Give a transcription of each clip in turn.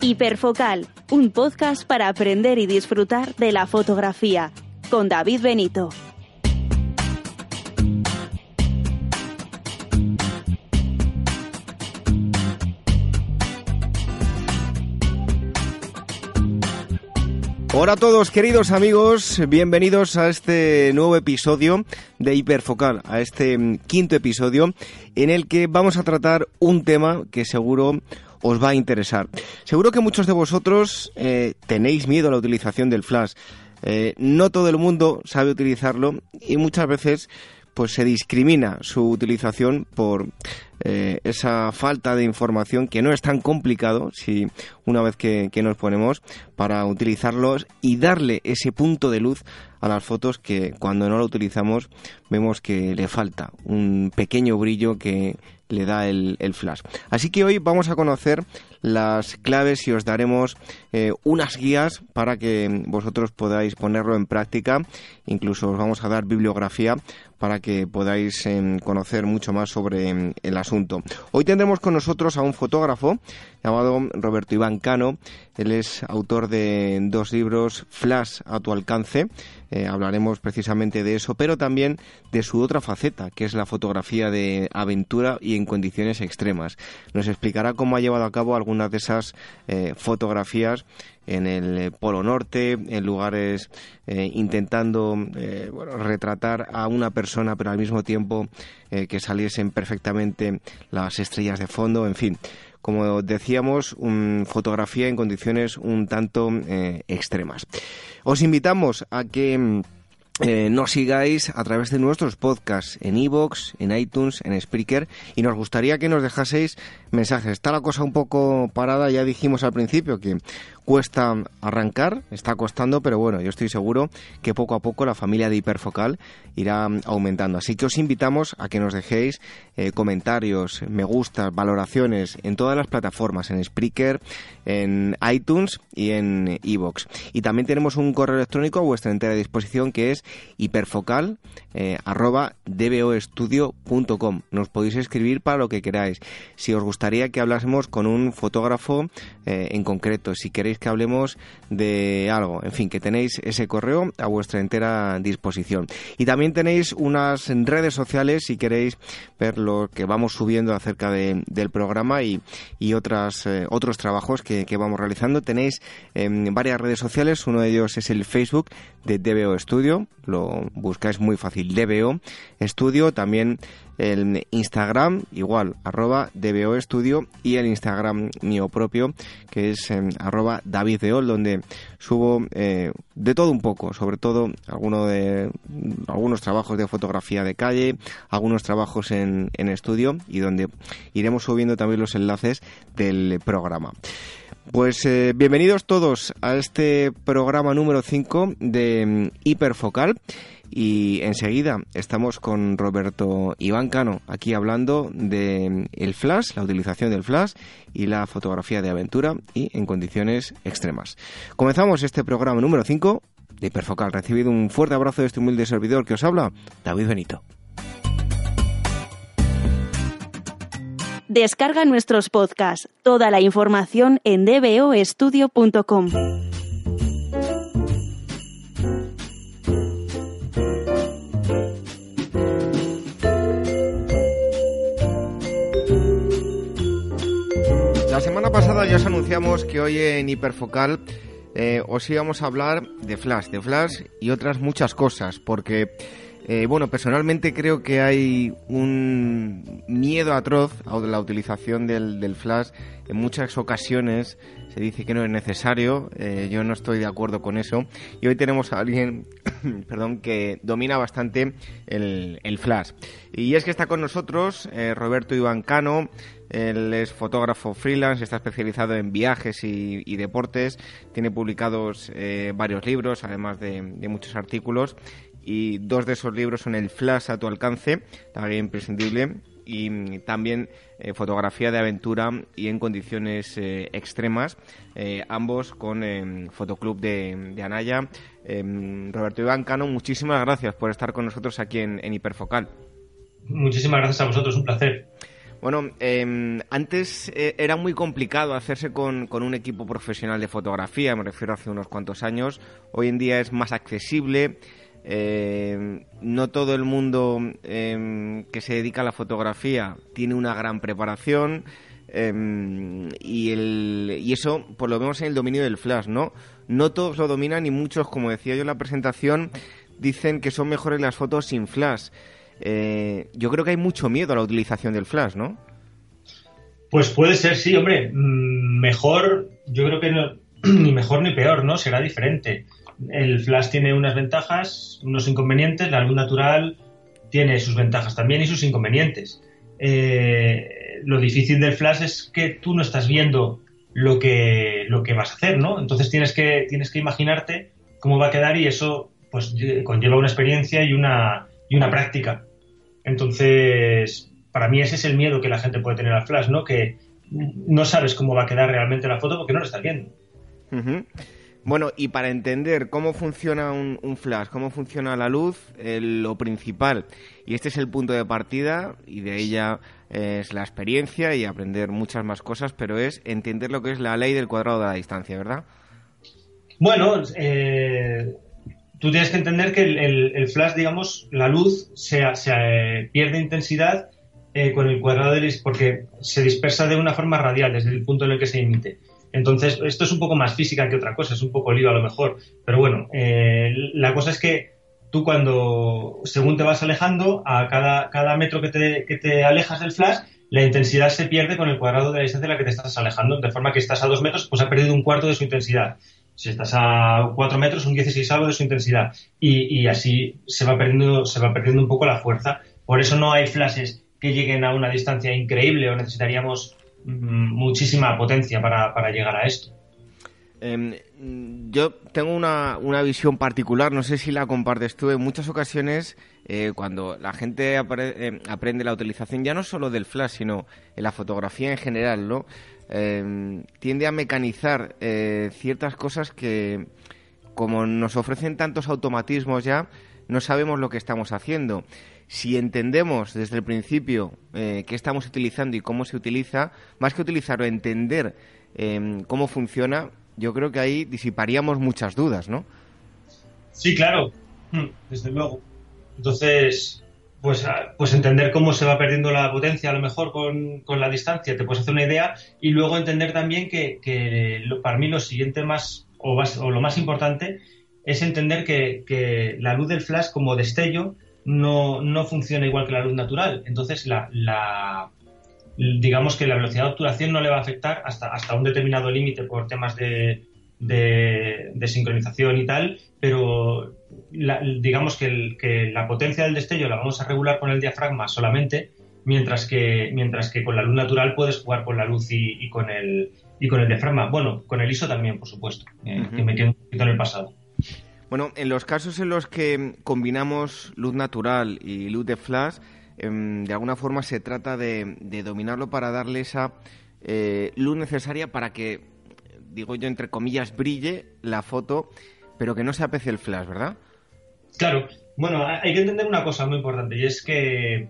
Hiperfocal, un podcast para aprender y disfrutar de la fotografía, con David Benito. Hola a todos queridos amigos, bienvenidos a este nuevo episodio de Hiperfocal, a este mm, quinto episodio en el que vamos a tratar un tema que seguro os va a interesar. Seguro que muchos de vosotros eh, tenéis miedo a la utilización del flash. Eh, no todo el mundo sabe utilizarlo y muchas veces pues se discrimina su utilización por eh, esa falta de información que no es tan complicado si una vez que, que, nos ponemos para utilizarlos y darle ese punto de luz a las fotos que cuando no lo utilizamos vemos que le falta un pequeño brillo que le da el, el flash. Así que hoy vamos a conocer las claves y os daremos eh, unas guías para que vosotros podáis ponerlo en práctica. Incluso os vamos a dar bibliografía para que podáis eh, conocer mucho más sobre eh, el asunto. Hoy tendremos con nosotros a un fotógrafo llamado Roberto Iván Cano. Él es autor de dos libros, Flash a tu alcance. Eh, hablaremos precisamente de eso, pero también de su otra faceta, que es la fotografía de aventura y en condiciones extremas. Nos explicará cómo ha llevado a cabo algunas de esas eh, fotografías en el Polo Norte, en lugares eh, intentando eh, retratar a una persona, pero al mismo tiempo eh, que saliesen perfectamente las estrellas de fondo, en fin. Como decíamos, un, fotografía en condiciones un tanto eh, extremas. Os invitamos a que eh, nos sigáis a través de nuestros podcasts en iVoox, en iTunes, en Spreaker y nos gustaría que nos dejaseis mensajes. Está la cosa un poco parada, ya dijimos al principio que cuesta arrancar, está costando, pero bueno, yo estoy seguro que poco a poco la familia de Hiperfocal irá aumentando. Así que os invitamos a que nos dejéis eh, comentarios, me gustas, valoraciones en todas las plataformas, en Spreaker, en iTunes y en iVoox. Y también tenemos un correo electrónico a vuestra entera disposición que es hiperfocal eh, arroba dboestudio.com. Nos podéis escribir para lo que queráis. Si os gustaría que hablásemos con un fotógrafo eh, en concreto, si queréis que hablemos de algo, en fin, que tenéis ese correo a vuestra entera disposición. Y también tenéis unas redes sociales si queréis ver lo que vamos subiendo acerca de, del programa y, otras, eh, otros trabajos que, vamos realizando. Tenéis eh, varias redes sociales, uno de ellos es el Facebook de DBO Studio, lo buscáis muy fácil, DBO Studio, también el Instagram, igual, arroba DBO Estudio, y el Instagram mío propio, que es eh, arroba David Deol, donde subo eh, de todo un poco, sobre todo alguno de, algunos trabajos de fotografía de calle, algunos trabajos en, en estudio, y donde iremos subiendo también los enlaces del programa. Pues eh, bienvenidos todos a este programa número 5 de um, Hiperfocal. Y enseguida estamos con Roberto Iván Cano, aquí hablando de el flash, la utilización del flash y la fotografía de aventura y en condiciones extremas. Comenzamos este programa número 5 de Hiperfocal. Recibido un fuerte abrazo de este humilde servidor que os habla, David Benito. Descarga nuestros podcasts, toda la información en dboestudio.com. La semana pasada ya os anunciamos que hoy en Hiperfocal eh, os íbamos a hablar de Flash, de Flash y otras muchas cosas, porque eh, bueno, personalmente creo que hay un miedo atroz a la utilización del, del, flash. En muchas ocasiones se dice que no es necesario. Eh, yo no estoy de acuerdo con eso. Y hoy tenemos a alguien, perdón, que domina bastante el, el, flash. Y es que está con nosotros eh, Roberto Iván Cano, Él es fotógrafo freelance, está especializado en viajes y, deportes, tiene publicados varios libros, además de, muchos artículos, y dos de esos libros son El Flash a tu alcance, la imprescindible, y también eh, fotografía de aventura y en condiciones eh, extremas, ambos con Fotoclub de, de Anaya. Roberto Iván Cano, muchísimas gracias por estar con nosotros aquí en, en Hiperfocal. Muchísimas gracias a vosotros, un placer. Bueno, em, antes eh, era muy complicado hacerse con, un equipo profesional de fotografía, me refiero a hace unos cuantos años. Hoy en día es más accesible. Em, no todo el mundo em, que se dedica a la fotografía tiene una gran preparación. y, el, y eso por lo vemos en el dominio del flash, ¿no? No todos lo dominan y muchos, como decía yo en la presentación, dicen que son mejores las fotos sin flash. Eh, yo creo que hay mucho miedo a la utilización del flash, ¿no? Pues puede ser, sí, hombre. Mm, mejor, yo creo que no, ni mejor ni peor, ¿no? Será diferente. El flash tiene unas ventajas, unos inconvenientes, la luz natural tiene sus ventajas también y sus inconvenientes. Eh, lo difícil del flash es que tú no estás viendo lo que, lo que vas a hacer, ¿no? Entonces tienes que, tienes que imaginarte cómo va a quedar y eso pues conlleva una experiencia y una, y una práctica. Entonces, para mí ese es el miedo que la gente puede tener al flash, ¿no? Que no sabes cómo va a quedar realmente la foto porque no lo estás viendo. Bueno, y para entender cómo funciona un, flash, cómo funciona la luz, lo principal, y este es el punto de partida, y de ella es la experiencia y aprender muchas más cosas, pero es entender lo que es la ley del cuadrado de la distancia, ¿verdad? Bueno, eh, tú tienes que entender que el, flash, digamos, la luz se, eh, pierde intensidad eh, con el cuadrado de porque se dispersa de una forma radial desde el punto en el que se emite. Entonces, esto es un poco más física que otra cosa, es un poco lío a lo mejor. Pero bueno, eh, la cosa es que tú cuando, según te vas alejando, a cada, cada metro que te, que te alejas del flash, la intensidad se pierde con el cuadrado de la distancia de la que te estás alejando, de forma que estás a dos metros, pues ha perdido un cuarto de su intensidad si estás a 4 metros, un 16 algo de su intensidad. Y, así se va, perdiendo, se va perdiendo un poco la fuerza. Por eso no hay flashes que lleguen a una distancia increíble o necesitaríamos muchísima potencia para, llegar a esto. Em, yo tengo una, visión particular, no sé si la compartes tú. En muchas ocasiones, eh, cuando la gente eh, aprende la utilización ya no solo del flash, sino en la fotografía en general, ¿no? Em, tiende a mecanizar eh, ciertas cosas que, como nos ofrecen tantos automatismos ya, no sabemos lo que estamos haciendo. Si entendemos desde el principio eh, qué estamos utilizando y cómo se utiliza, más que utilizarlo, entender em, cómo funciona, yo creo que ahí disiparíamos muchas dudas, ¿no? Sí, claro, mm, desde luego. Entonces, pues, ah, pues entender cómo se va perdiendo la potencia a lo mejor con, la distancia, te puedes hacer una idea y luego entender también que, para mí lo siguiente más o, lo más importante es entender que, la luz del flash como destello no, funciona igual que la luz natural. Entonces, la, digamos que la velocidad de obturación no le va a afectar hasta, hasta un determinado límite por temas de, de, sincronización y tal, pero digamos que, la potencia del destello la vamos a regular con el diafragma solamente, mientras que, mientras que con la luz natural puedes jugar con la luz y, con, el, y con el diafragma. Bueno, con el ISO también, por supuesto, eh, que me quedo un poquito en el pasado. Bueno, en los casos en los que combinamos luz natural y luz de flash, em, de alguna forma se trata de, dominarlo para darle esa eh, luz necesaria para que digo yo, entre comillas, brille la foto, pero que no se apece el flash, ¿verdad? Claro. Bueno, hay que entender una cosa muy importante y es que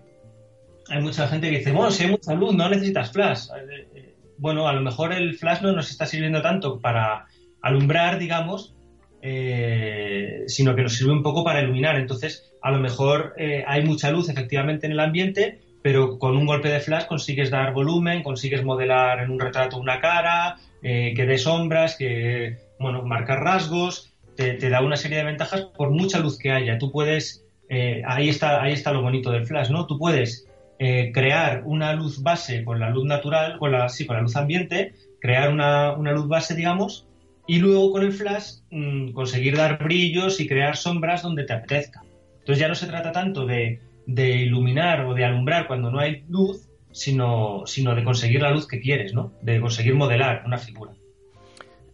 hay mucha gente que dice, bueno, si hay mucha luz, no necesitas flash. Eh, eh, bueno, a lo mejor el flash no nos está sirviendo tanto para alumbrar, digamos, eh, sino que nos sirve un poco para iluminar. Entonces, a lo mejor hay mucha luz efectivamente en el ambiente, pero con un golpe de flash consigues dar volumen, consigues modelar en un retrato una cara, eh, que dé sombras, que, bueno, marcar rasgos, te, da una serie de ventajas por mucha luz que haya. Tú puedes, eh, ahí, está, ahí está lo bonito del flash, ¿no? Tú puedes eh, crear una luz base con la luz natural, con la, sí, con la luz ambiente, crear una, luz base, digamos, y luego con el flash mm, conseguir dar brillos y crear sombras donde te apetezca. Entonces ya no se trata tanto de, de iluminar o de alumbrar cuando no hay luz, sino, sino de conseguir la luz que quieres, ¿no? De conseguir modelar una figura.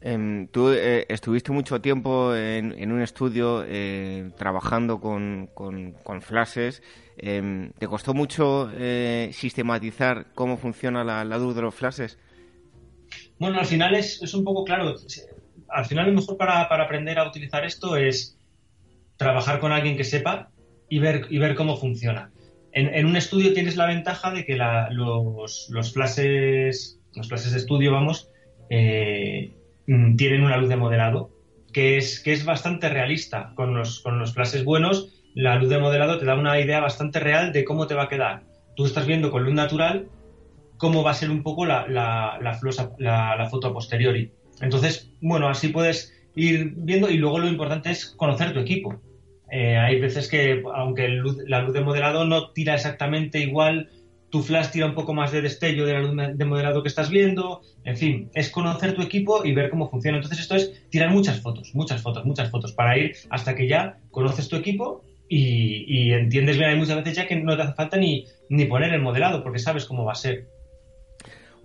Em, tú eh, estuviste mucho tiempo en, un estudio eh, trabajando con, con, flashes. Em, ¿Te costó mucho eh, sistematizar cómo funciona la, luz de los flashes? Bueno, al final es, es un poco claro. Al final lo mejor para, para, aprender a utilizar esto es trabajar con alguien que sepa y ver, y ver cómo funciona. En, en un estudio tienes la ventaja de que los, los, flashes, los flashes de estudio, vamos, Mm, tienen una luz de modelado que es, que es bastante realista. Con los, con los flashes buenos, la luz de modelado te da una idea bastante real de cómo te va a quedar. Tú estás viendo con luz natural cómo va a ser un poco la, la, la, foto a posteriori. Entonces, bueno, así puedes ir viendo y luego lo importante es conocer tu equipo. Eh, hay veces que, aunque la luz de modelado no tira exactamente igual tu flash tira un poco más de destello de la luz de modelado que estás viendo, en fin, es conocer tu equipo y ver cómo funciona. Entonces esto es tirar muchas fotos, muchas fotos, muchas fotos, para ir hasta que ya conoces tu equipo y, entiendes bien, hay muchas veces ya que no te hace falta ni, ni poner el modelado porque sabes cómo va a ser.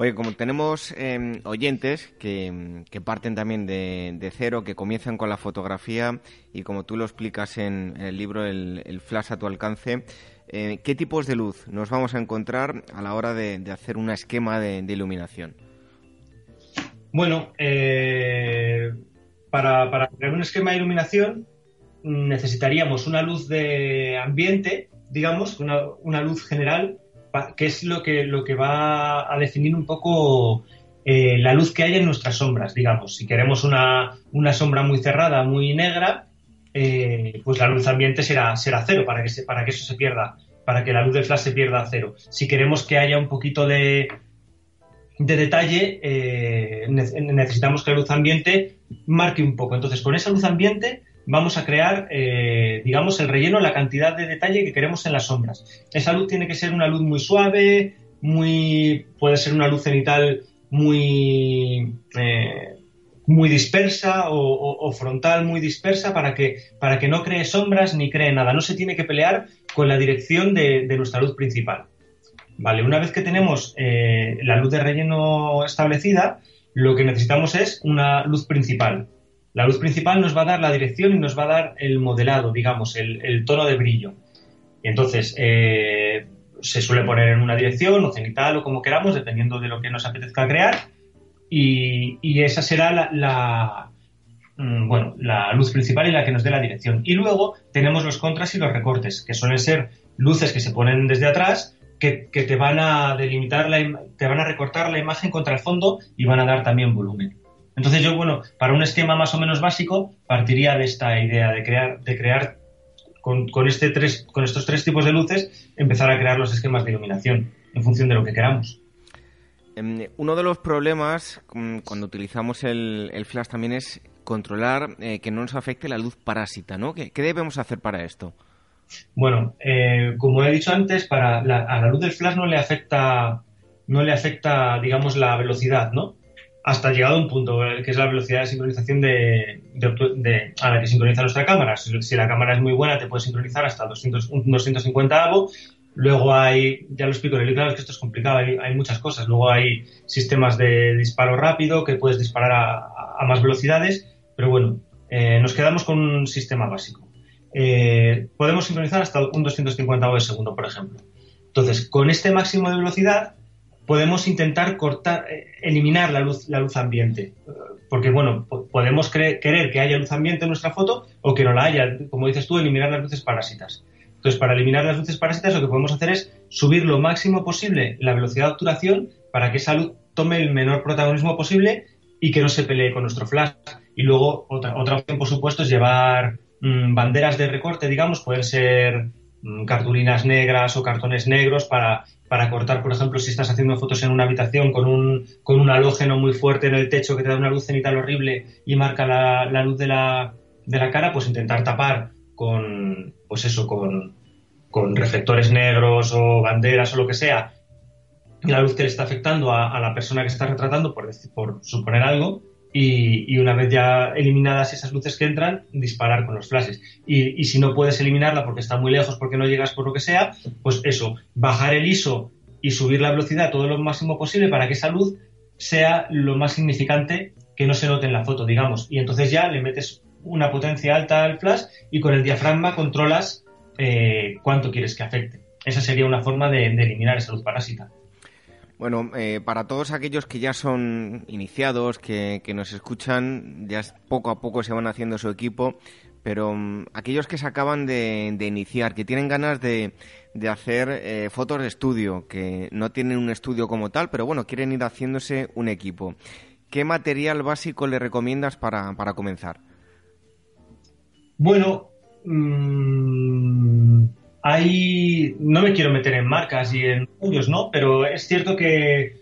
Oye, como tenemos em, oyentes que, parten también de, cero, que comienzan con la fotografía y como tú lo explicas en, el libro el, Flash a tu alcance, eh, ¿qué tipos de luz nos vamos a encontrar a la hora de, hacer un esquema de, iluminación? Bueno, eh, para, crear un esquema de iluminación necesitaríamos una luz de ambiente, digamos, una, luz general, que es lo que, lo que va a definir un poco eh, la luz que hay en nuestras sombras, digamos. Si queremos una, una sombra muy cerrada, muy negra, eh, pues la luz ambiente será, será cero para que, para que eso se pierda, para que la luz del flash se pierda a cero. Si queremos que haya un poquito de, de detalle, eh, necesitamos que la luz ambiente marque un poco. Entonces, con esa luz ambiente vamos a crear, eh, digamos, el relleno, la cantidad de detalle que queremos en las sombras. Esa luz tiene que ser una luz muy suave, muy, puede ser una luz cenital muy, muy dispersa o, frontal muy dispersa para que, para que no cree sombras ni cree nada. No se tiene que pelear con la dirección de, nuestra luz principal. Vale, una vez que tenemos eh, la luz de relleno establecida, lo que necesitamos es una luz principal. La luz principal nos va a dar la dirección y nos va a dar el modelado, digamos, el, tono de brillo. Y entonces eh, se suele poner en una dirección o cenital o como queramos, dependiendo de lo que nos apetezca crear y, esa será la, mm, bueno, la luz principal y la que nos dé la dirección. Y luego tenemos los contras y los recortes, que suelen ser luces que se ponen desde atrás, que, te van a delimitar, la, te van a recortar la imagen contra el fondo y van a dar también volumen. Entonces yo, bueno, para un esquema más o menos básico, partiría de esta idea de crear, de crear con, con, este tres, con estos tres tipos de luces, empezar a crear los esquemas de iluminación en función de lo que queramos. Em, uno de los problemas mm, cuando utilizamos el, flash también es controlar eh, que no nos afecte la luz parásita, ¿no? ¿Qué, debemos hacer para esto? Bueno, eh, como he dicho antes, para a la luz del flash no le afecta, no le afecta, digamos, la velocidad, ¿no? Hasta llegado a un punto, eh, que es la velocidad de sincronización de, a la que sincroniza nuestra cámara. Si, la cámara es muy buena, te puede sincronizar hasta 200, 250 algo Luego hay, ya lo explico libro, es que esto es complicado, hay, muchas cosas. Luego hay sistemas de disparo rápido que puedes disparar a, más velocidades, pero bueno, eh, nos quedamos con un sistema básico. Eh, podemos sincronizar hasta un 250 de segundo, por ejemplo. Entonces, con este máximo de velocidad podemos intentar cortar, eh, eliminar la luz, la luz ambiente. Porque, bueno, podemos querer que haya luz ambiente en nuestra foto o que no la haya. Como dices tú, eliminar las luces parásitas. Entonces, para eliminar las luces parásitas, lo que podemos hacer es subir lo máximo posible la velocidad de obturación para que esa luz tome el menor protagonismo posible y que no se pelee con nuestro flash. Y luego, otra, otra opción, por supuesto, es llevar mm, banderas de recorte, digamos, pueden ser cartulinas negras o cartones negros para, para cortar, por ejemplo, si estás haciendo fotos en una habitación con un, con un halógeno muy fuerte en el techo que te da una luz cenital horrible y marca la, la luz de la, de la cara, pues intentar tapar con, pues eso, con, con reflectores negros o banderas o lo que sea, la luz que le está afectando a, la persona que está retratando, por, por suponer algo, y, una vez ya eliminadas esas luces que entran, disparar con los flashes. Y, si no puedes eliminarla porque está muy lejos, porque no llegas por lo que sea, pues eso, bajar el ISO y subir la velocidad todo lo máximo posible para que esa luz sea lo más significante que no se note en la foto, digamos. Y entonces ya le metes una potencia alta al flash y con el diafragma controlas eh, cuánto quieres que afecte. Esa sería una forma de, eliminar esa luz parásita. Bueno, eh, para todos aquellos que ya son iniciados, que, nos escuchan, ya poco a poco se van haciendo su equipo, pero mm, aquellos que se acaban de, iniciar, que tienen ganas de, hacer eh, fotos de estudio, que no tienen un estudio como tal, pero bueno, quieren ir haciéndose un equipo. ¿Qué material básico le recomiendas para, comenzar? Bueno, mmm, hay. No me quiero meter en marcas y en tuyos, ¿no? Pero es cierto que,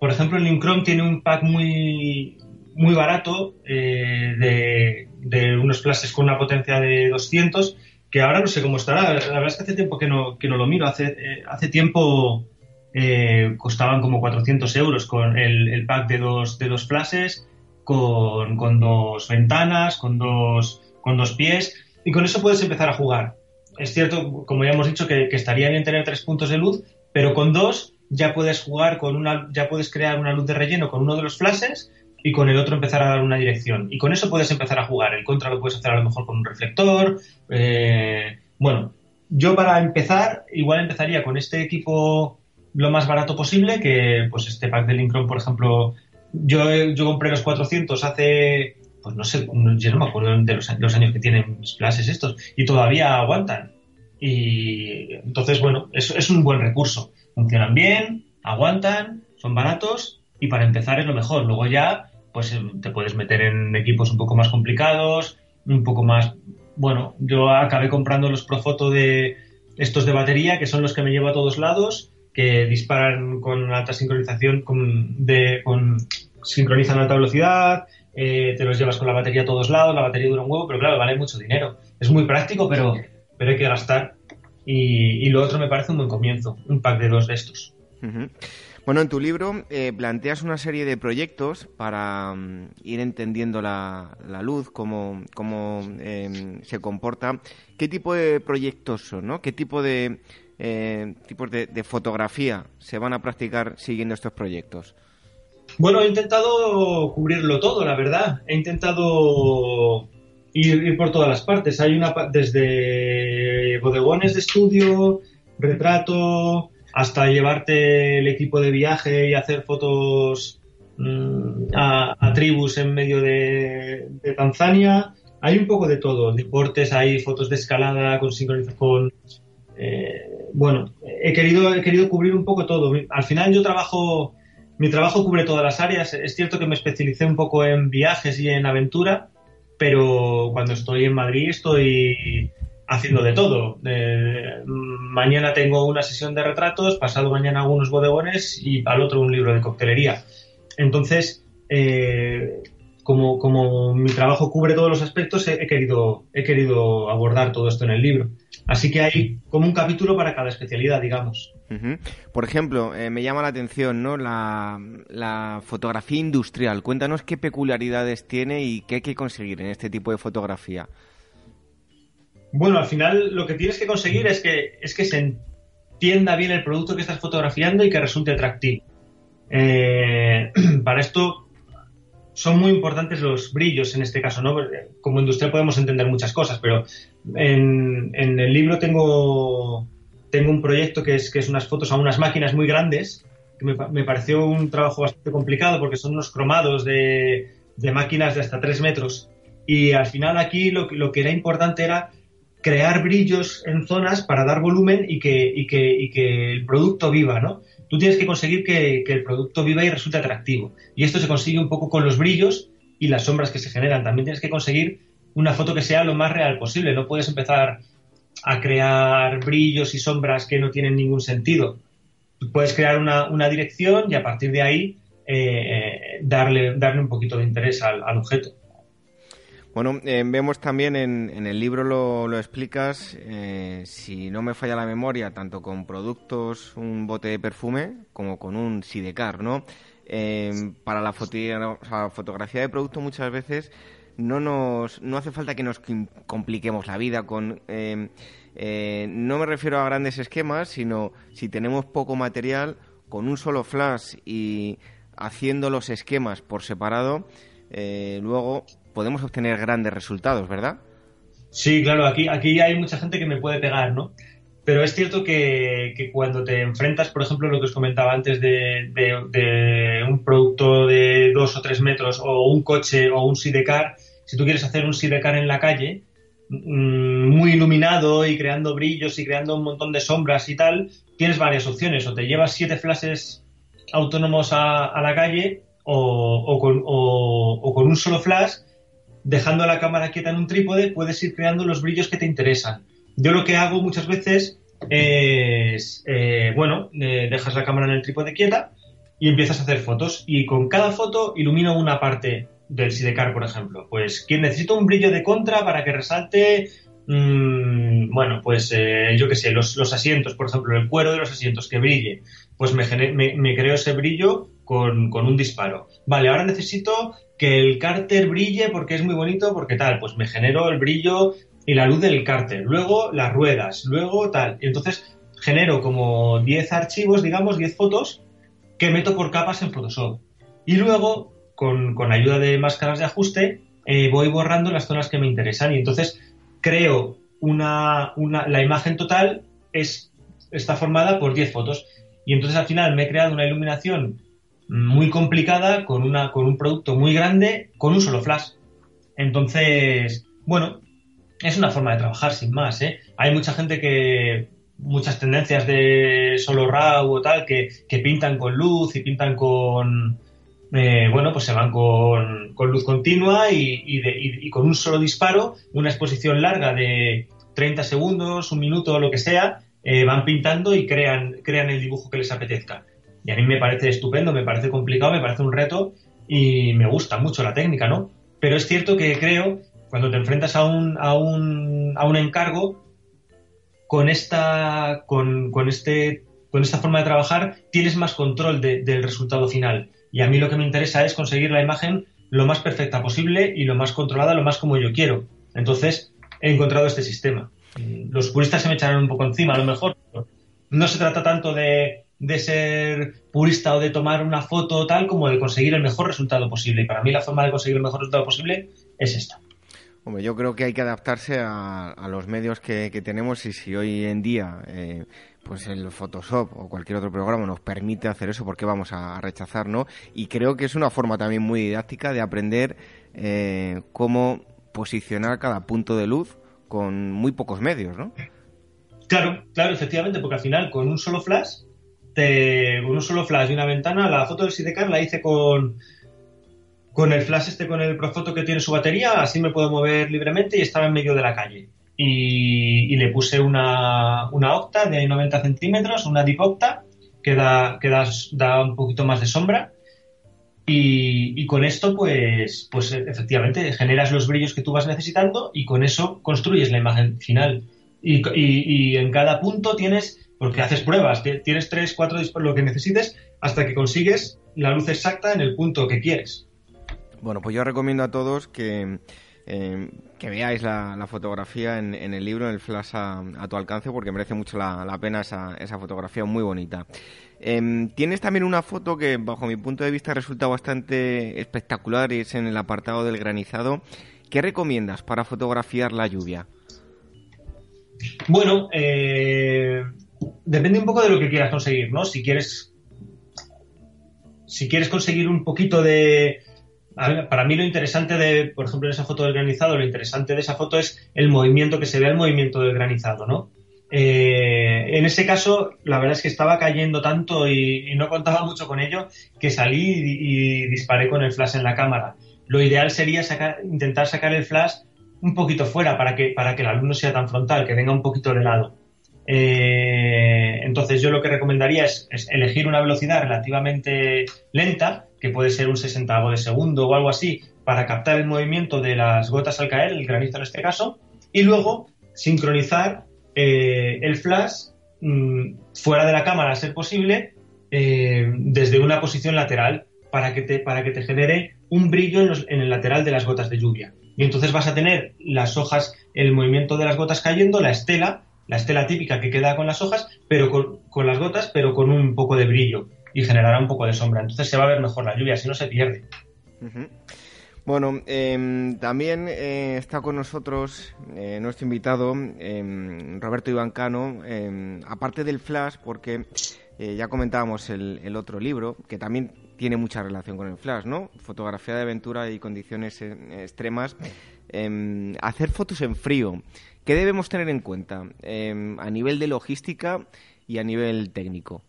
por ejemplo, el Lincrom tiene un pack muy, muy barato eh, de, unos flashes con una potencia de 200 que ahora no sé cómo estará. La verdad es que hace tiempo que no, que no lo miro. Hace, eh, hace tiempo eh, costaban como 400 euros con el, pack de dos, de dos flashes, con, con, dos ventanas, con dos, con dos pies, y con eso puedes empezar a jugar. Es cierto, como ya hemos dicho, que, estaría bien tener tres puntos de luz, pero con dos ya puedes jugar con una, ya puedes crear una luz de relleno con uno de los flashes y con el otro empezar a dar una dirección. Y con eso puedes empezar a jugar. El contra lo puedes hacer a lo mejor con un reflector. Eh, bueno, yo para empezar, igual empezaría con este equipo lo más barato posible, que pues este pack de Linkron, por ejemplo, yo, yo compré los 400 hace, pues no sé, yo no me acuerdo de los, años que tienen mis flashes estos, y todavía aguantan. Y entonces, bueno, es, es un buen recurso. Funcionan bien, aguantan, son baratos, y para empezar es lo mejor. Luego ya, pues eh, te puedes meter en equipos un poco más complicados, un poco más... Bueno, yo acabé comprando los Profoto de estos de batería, que son los que me llevo a todos lados, que disparan con alta sincronización, con, de, con sincronizan alta velocidad, eh, te los llevas con la batería a todos lados, la batería dura un huevo, pero claro, vale mucho dinero. Es muy práctico, pero, pero hay que gastar. Y, lo otro me parece un buen comienzo, un pack de dos de estos. Bueno, en tu libro eh, planteas una serie de proyectos para mm, ir entendiendo la, luz, cómo, cómo em, se comporta. ¿Qué tipo de proyectos son? ¿no? ¿Qué tipo de eh, tipos de, fotografía se van a practicar siguiendo estos proyectos? Bueno, he intentado cubrirlo todo, la verdad. He intentado ir, por todas las partes. Hay una desde bodegones de estudio, retrato, hasta llevarte el equipo de viaje y hacer fotos mm, a, tribus en medio de, Tanzania. Hay un poco de todo, deportes, hay fotos de escalada con sincronización. Eh, bueno, he querido, he querido cubrir un poco todo. Al final yo trabajo, mi trabajo cubre todas las áreas. Es cierto que me especialicé un poco en viajes y en aventura, pero cuando estoy en Madrid estoy haciendo de todo. mañana tengo una sesión de retratos, pasado mañana algunos bodegones y al otro un libro de coctelería. Entonces, eh, como, mi trabajo cubre todos los aspectos, he, querido, he querido abordar todo esto en el libro. Así que hay como un capítulo para cada especialidad, digamos. Por ejemplo, eh, me llama la atención ¿no? La, fotografía industrial. Cuéntanos qué peculiaridades tiene y qué hay que conseguir en este tipo de fotografía. Bueno, al final lo que tienes que conseguir es que, es que se entienda bien el producto que estás fotografiando y que resulte atractivo. Eh, para esto son muy importantes los brillos en este caso, ¿no? Como industrial podemos entender muchas cosas, pero en, el libro tengo, tengo un proyecto que es, que es unas fotos a unas máquinas muy grandes, que me, pareció un trabajo bastante complicado porque son unos cromados de, máquinas de hasta 3 metros. Y al final aquí lo, lo, que era importante era crear brillos en zonas para dar volumen y que, y que, y que el producto viva, ¿no? tú tienes que conseguir que, el producto viva y resulte atractivo. Y esto se consigue un poco con los brillos y las sombras que se generan. También tienes que conseguir una foto que sea lo más real posible. No puedes empezar a crear brillos y sombras que no tienen ningún sentido. puedes crear una, dirección y a partir de ahí eh, darle, darle un poquito de interés al objeto. Bueno, eh, vemos también en, el libro lo, lo explicas, eh, si no me falla la memoria, tanto con productos, un bote de perfume, como con un sidecar, ¿no? Para la, fotografía de producto muchas veces no nos no hace falta que nos compliquemos la vida con em, eh, no me refiero a grandes esquemas, sino si tenemos poco material con un solo flash y haciendo los esquemas por separado, eh, luego podemos obtener grandes resultados, ¿verdad? Sí, claro, aquí, aquí hay mucha gente que me puede pegar, ¿no? Pero es cierto que, cuando te enfrentas, por ejemplo, lo que os comentaba antes de, un producto de dos o tres metros o un coche o un sidecar, si tú quieres hacer un sidecar en la calle, mm, muy iluminado y creando brillos y creando un montón de sombras y tal, tienes varias opciones. O te llevas siete flashes autónomos a, la calle o, con, o con un solo flash, dejando la cámara quieta en un trípode, puedes ir creando los brillos que te interesan yo lo que hago muchas veces es, eh, bueno, eh, dejas la cámara en el trípode quieta y empiezas a hacer fotos. Y con cada foto ilumino una parte del sidecar, por ejemplo. Pues que necesito un brillo de contra para que resalte, mm, bueno, pues eh, yo qué sé, los, asientos, por ejemplo, el cuero de los asientos que brille. Pues me, me, creo ese brillo con, con, un disparo. Vale, ahora necesito que el cárter brille porque es muy bonito, porque tal, pues me genero el brillo y la luz del cárter, luego las ruedas, luego tal. Y entonces genero como 10 archivos, digamos, 10 fotos que meto por capas en Photoshop. Y luego, con, con ayuda de máscaras de ajuste, eh, voy borrando las zonas que me interesan. Y entonces creo una, una, la imagen total es, está formada por 10 fotos. Y entonces al final me he creado una iluminación muy complicada con, una, con un producto muy grande con un solo flash. Entonces, bueno, es una forma de trabajar sin más. ¿eh? Hay mucha gente que, muchas tendencias de solo RAW o tal, que, pintan con luz y pintan con, eh, bueno, pues se van con, luz continua y, con un solo disparo, una exposición larga de 30 segundos, un minuto lo que sea, eh, van pintando y crean, crean el dibujo que les apetezca. Y a mí me parece estupendo, me parece complicado, me parece un reto y me gusta mucho la técnica, ¿no? Pero es cierto que creo cuando te enfrentas a un, a un, a un encargo, con esta, con, con, este, con esta forma de trabajar tienes más control del resultado final. Y a mí lo que me interesa es conseguir la imagen lo más perfecta posible y lo más controlada, lo más como yo quiero. Entonces, he encontrado este sistema. Los puristas se me echarán un poco encima, a lo mejor. No se trata tanto de, de ser purista o de tomar una foto tal como de conseguir el mejor resultado posible. Y para mí la forma de conseguir el mejor resultado posible es esta. Hombre, yo creo que hay que adaptarse a, los medios que, tenemos y si hoy en día eh, pues el Photoshop o cualquier otro programa nos permite hacer eso, ¿por qué vamos a, rechazar, no? Y creo que es una forma también muy didáctica de aprender eh, cómo posicionar cada punto de luz con muy pocos medios, ¿no? Claro, claro, efectivamente, porque al final con un solo flash, te, con un solo flash y una ventana, la foto del sidecar la hice con con el flash este, con el Profoto que tiene su batería, así me puedo mover libremente y estaba en medio de la calle. Y, le puse una, una, octa de 90 centímetros, una deep octa, que, da, que da, un poquito más de sombra. Y, con esto, pues, pues efectivamente, generas los brillos que tú vas necesitando y con eso construyes la imagen final. Y, y en cada punto tienes, porque haces pruebas, tienes tres, cuatro, lo que necesites, hasta que consigues la luz exacta en el punto que quieres. Bueno, pues yo recomiendo a todos que, eh, que veáis la, fotografía en, el libro, en el flash a, tu alcance, porque merece mucho la, pena esa, esa, fotografía muy bonita. Em, tienes también una foto que, bajo mi punto de vista, resulta bastante espectacular y es en el apartado del granizado. ¿Qué recomiendas para fotografiar la lluvia? Bueno, eh, depende un poco de lo que quieras conseguir, ¿no? Si quieres, si quieres conseguir un poquito de, para mí lo interesante de, por ejemplo, en esa foto del granizado, lo interesante de esa foto es el movimiento, que se vea el movimiento del granizado, ¿no? Eh, en ese caso, la verdad es que estaba cayendo tanto y, no contaba mucho con ello que salí y, disparé con el flash en la cámara. Lo ideal sería intentar sacar el flash un poquito fuera para que, para que la luz no sea tan frontal, que venga un poquito de lado. Eh, entonces yo lo que recomendaría es, elegir una velocidad relativamente lenta, que puede ser un sesentavo de segundo o algo así, para captar el movimiento de las gotas al caer, el granizo en este caso, y luego sincronizar eh, el flash mm, fuera de la cámara, a ser posible, eh, desde una posición lateral, para que te, para que te genere un brillo en, el lateral de las gotas de lluvia. y entonces vas a tener las hojas, el movimiento de las gotas cayendo, la estela, la estela típica que queda con las hojas, pero con, las gotas, pero con un poco de brillo y generará un poco de sombra. Entonces se va a ver mejor la lluvia, si no se pierde. Bueno, em, también eh, está con nosotros eh, nuestro invitado, em, Roberto Ivancano, em, aparte del flash, porque eh, ya comentábamos el, otro libro, que también tiene mucha relación con el flash, ¿no? Fotografía de aventura y condiciones extremas. hacer fotos en frío. ¿Qué debemos tener en cuenta a nivel de logística y a nivel técnico?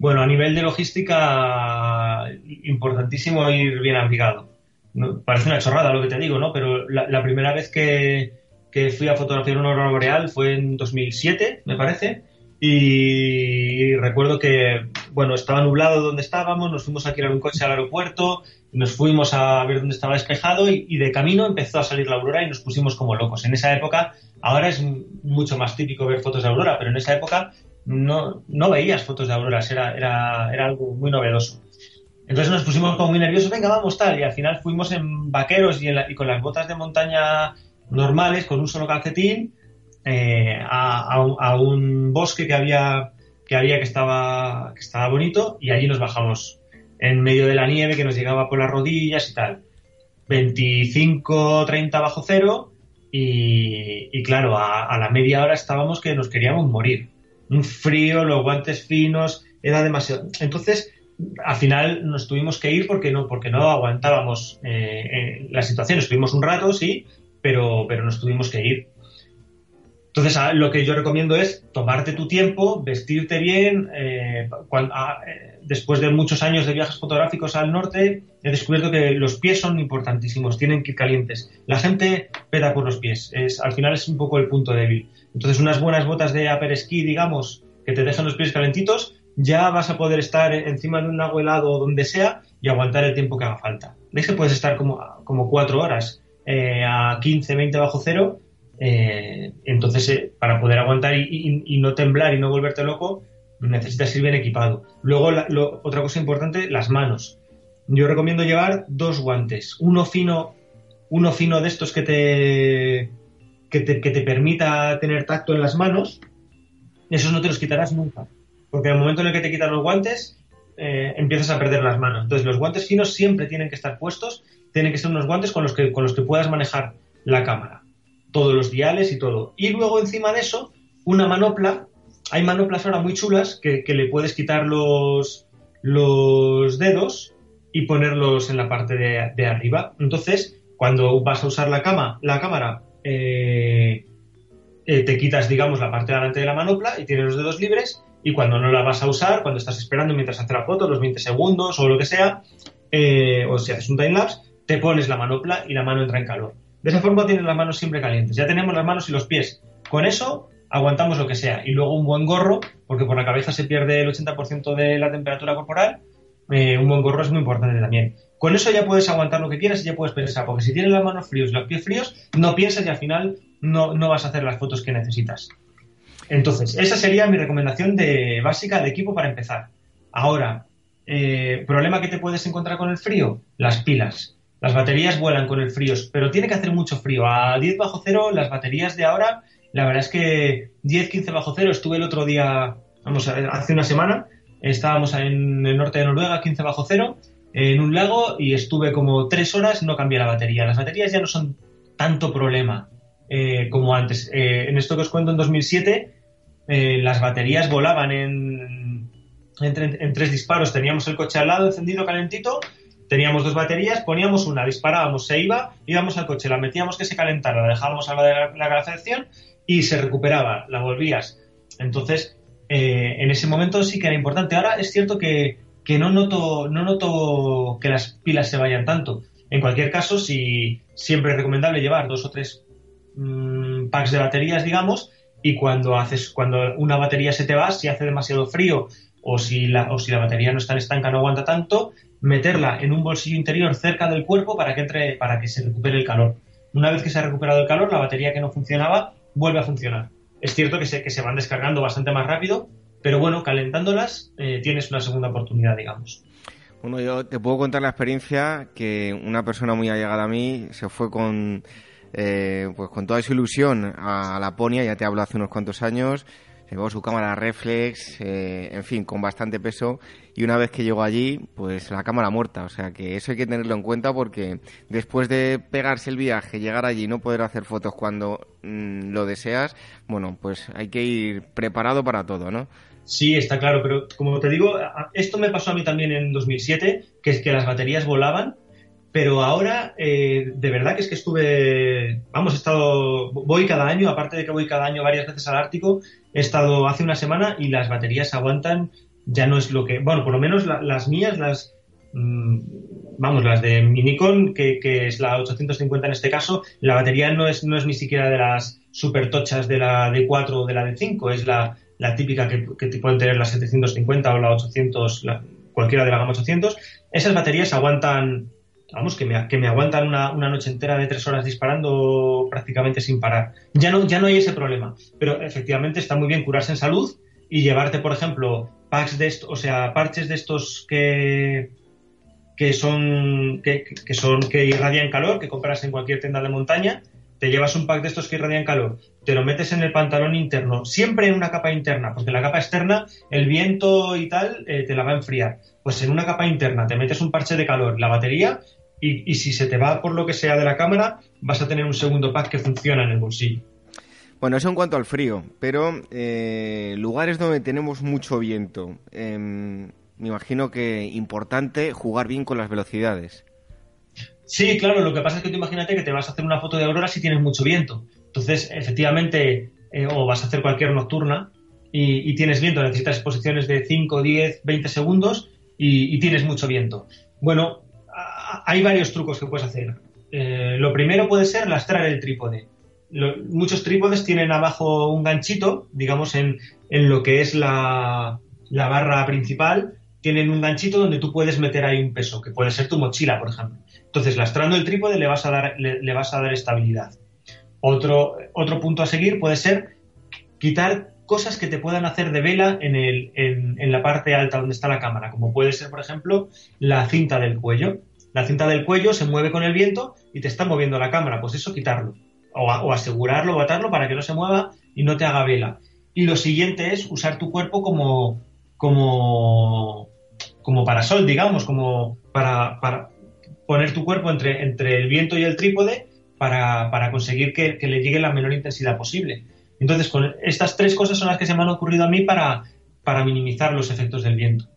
Bueno, a nivel de logística, importantísimo ir bien abrigado parece una chorrada lo que te digo, ¿no? Pero la, primera vez que, fui a fotografiar un aurora boreal fue en 2007, me parece. Y recuerdo que, bueno, estaba nublado donde estábamos, nos fuimos a alquilar un coche al aeropuerto, nos fuimos a ver dónde estaba despejado y, de camino empezó a salir la aurora y nos pusimos como locos. En esa época, ahora es mucho más típico ver fotos de aurora, pero en esa época no, no veías fotos de auroras, era, era, era algo muy novedoso. Entonces nos pusimos como muy nerviosos, venga, vamos tal, y al final fuimos en vaqueros y, con las botas de montaña normales, con un solo calcetín, eh, a, un, bosque que había que había que estaba, que estaba bonito y allí nos bajamos en medio de la nieve que nos llegaba por las rodillas y tal. 25, 30 bajo cero y, claro, a, a, la media hora estábamos que nos queríamos morir. Un frío, los guantes finos, era demasiado. Entonces, al final nos tuvimos que ir porque no, porque no aguantábamos eh, eh, la situación. Estuvimos un rato, sí, pero, pero nos tuvimos que ir. Entonces, ah, lo que yo recomiendo es tomarte tu tiempo, vestirte bien. Eh, ah, después de muchos años de viajes fotográficos al norte, he descubierto que los pies son importantísimos, tienen que ir calientes. La gente peda por los pies, es, al final es un poco el punto débil. Entonces, unas buenas botas de upper ski, digamos, que te dejen los pies calentitos, ya vas a poder estar encima de un lago helado o donde sea y aguantar el tiempo que haga falta. ¿Ves que puedes estar como, como cuatro horas eh, a 15, 20 bajo cero? Eh, entonces, eh, para poder aguantar y, no temblar y no volverte loco, necesitas ir bien equipado. Luego, otra cosa importante, las manos. Yo recomiendo llevar dos guantes. Uno fino, uno fino de estos que te, que te, que permita tener tacto en las manos. Esos no te los quitarás nunca porque en el momento en el que te quitan los guantes, eh, empiezas a perder las manos. Entonces, los guantes finos siempre tienen que estar puestos, tienen que ser unos guantes con los que, con los que puedas manejar la cámara, todos los diales y todo. Y luego, encima de eso, una manopla. Hay manoplas ahora muy chulas que, le puedes quitar los, los dedos y ponerlos en la parte de, arriba. Entonces, cuando vas a usar la, cama, la cámara, eh, eh, te quitas, digamos, la parte de delante de la manopla y tienes los dedos libres y cuando no la vas a usar, cuando estás esperando mientras hace la foto, los 20 segundos o lo que sea, eh, o si haces un timelapse, te pones la manopla y la mano entra en calor. De esa forma tienes las manos siempre calientes. Ya tenemos las manos y los pies. Con eso aguantamos lo que sea. Y luego un buen gorro, porque por la cabeza se pierde el 80% de la temperatura corporal. Un buen gorro es muy importante también. Con eso ya puedes aguantar lo que quieras y ya puedes pensar, porque si tienes las manos fríos y los pies fríos, no piensas y al final no, no vas a hacer las fotos que necesitas. Entonces, esa sería mi recomendación de básica de equipo para empezar. Ahora, eh, ¿problema que te puedes encontrar con el frío? Las pilas. Las baterías vuelan con el frío, pero tiene que hacer mucho frío. A 10 bajo cero, las baterías de ahora, la verdad es que 10, 15 bajo cero, estuve el otro día, vamos hace una semana, estábamos en el norte de Noruega, 15 bajo cero, en un lago y estuve como tres horas, no cambié la batería. Las baterías ya no son tanto problema eh, como antes. Eh, en esto que os cuento en 2007, eh, las baterías volaban en, en, tres disparos. Teníamos el coche al lado encendido calentito, teníamos dos baterías, poníamos una, disparábamos, se iba, íbamos al coche, la metíamos que se calentara, la dejábamos a la de la, y se recuperaba, la volvías. Entonces, en ese momento sí que era importante. Ahora es cierto que, no, noto, no noto que las pilas se vayan tanto. En cualquier caso, si siempre es recomendable llevar dos o tres mm, packs de baterías, digamos, y cuando haces cuando una batería se te va, si hace demasiado frío o si la, o si la batería no está estanca, no aguanta tanto, meterla en un bolsillo interior cerca del cuerpo para que entre para que se recupere el calor. Una vez que se ha recuperado el calor, la batería que no funcionaba vuelve a funcionar. Es cierto que se, que se van descargando bastante más rápido, pero bueno, calentándolas eh, tienes una segunda oportunidad, digamos. Bueno, yo te puedo contar la experiencia que una persona muy allegada a mí se fue con, eh, pues con toda su ilusión a Laponia, ya te hablo hace unos cuantos años, llevó su cámara reflex, eh, en fin, con bastante peso, y una vez que llegó allí, pues la cámara muerta, o sea que eso hay que tenerlo en cuenta porque después de pegarse el viaje, llegar allí y no poder hacer fotos cuando mm, lo deseas, bueno, pues hay que ir preparado para todo, ¿no? Sí, está claro, pero como te digo, esto me pasó a mí también en 2007, que es que las baterías volaban, pero ahora eh, de verdad que es que estuve, vamos, he estado, voy cada año, aparte de que voy cada año varias veces al Ártico, he estado hace una semana y las baterías aguantan, ya no es lo que, bueno, por lo menos las mías, las, mm, vamos, las de mi Nikon, que, que, es la 850 en este caso, la batería no es, no es ni siquiera de las super tochas de la D4 o de la D5, es la, la típica que, que pueden tener la 750 o la 800, cualquiera de la gama 800, esas baterías aguantan, vamos, que me, que me aguantan una, una, noche entera de tres horas disparando prácticamente sin parar. Ya no, ya no hay ese problema, pero efectivamente está muy bien curarse en salud y llevarte, por ejemplo, packs de o sea, parches de estos que, que son, que, que son, que irradian calor, que compras en cualquier tienda de montaña, te llevas un pack de estos que irradian calor, te lo metes en el pantalón interno, siempre en una capa interna, porque la capa externa, el viento y tal, eh, te la va a enfriar. Pues en una capa interna te metes un parche de calor, la batería, y, si se te va por lo que sea de la cámara, vas a tener un segundo pack que funciona en el bolsillo. Bueno, eso en cuanto al frío, pero eh, lugares donde tenemos mucho viento, em, me imagino que importante jugar bien con las velocidades. Sí, claro, lo que pasa es que tú imagínate que te vas a hacer una foto de aurora si tienes mucho viento. Entonces, efectivamente, eh, o vas a hacer cualquier nocturna y, tienes viento, necesitas exposiciones de 5, 10, 20 segundos y, tienes mucho viento. Bueno, hay varios trucos que puedes hacer. Eh, lo primero puede ser lastrar el trípode. muchos trípodes tienen abajo un ganchito, digamos, en, lo que es la, la barra principal, tienen un ganchito donde tú puedes meter ahí un peso, que puede ser tu mochila, por ejemplo. Entonces, lastrando el trípode le vas a dar, le, vas a dar estabilidad. Otro, otro punto a seguir puede ser quitar cosas que te puedan hacer de vela en, el, en, la parte alta donde está la cámara, como puede ser, por ejemplo, la cinta del cuello. La cinta del cuello se mueve con el viento y te está moviendo la cámara, pues eso quitarlo. O, o asegurarlo o atarlo para que no se mueva y no te haga vela. Y lo siguiente es usar tu cuerpo como, como, como parasol, digamos, como para, para, poner tu cuerpo entre, entre el viento y el trípode para, para conseguir que, le llegue la menor intensidad posible. Entonces, con estas tres cosas son las que se me han ocurrido a mí para, para minimizar los efectos del viento.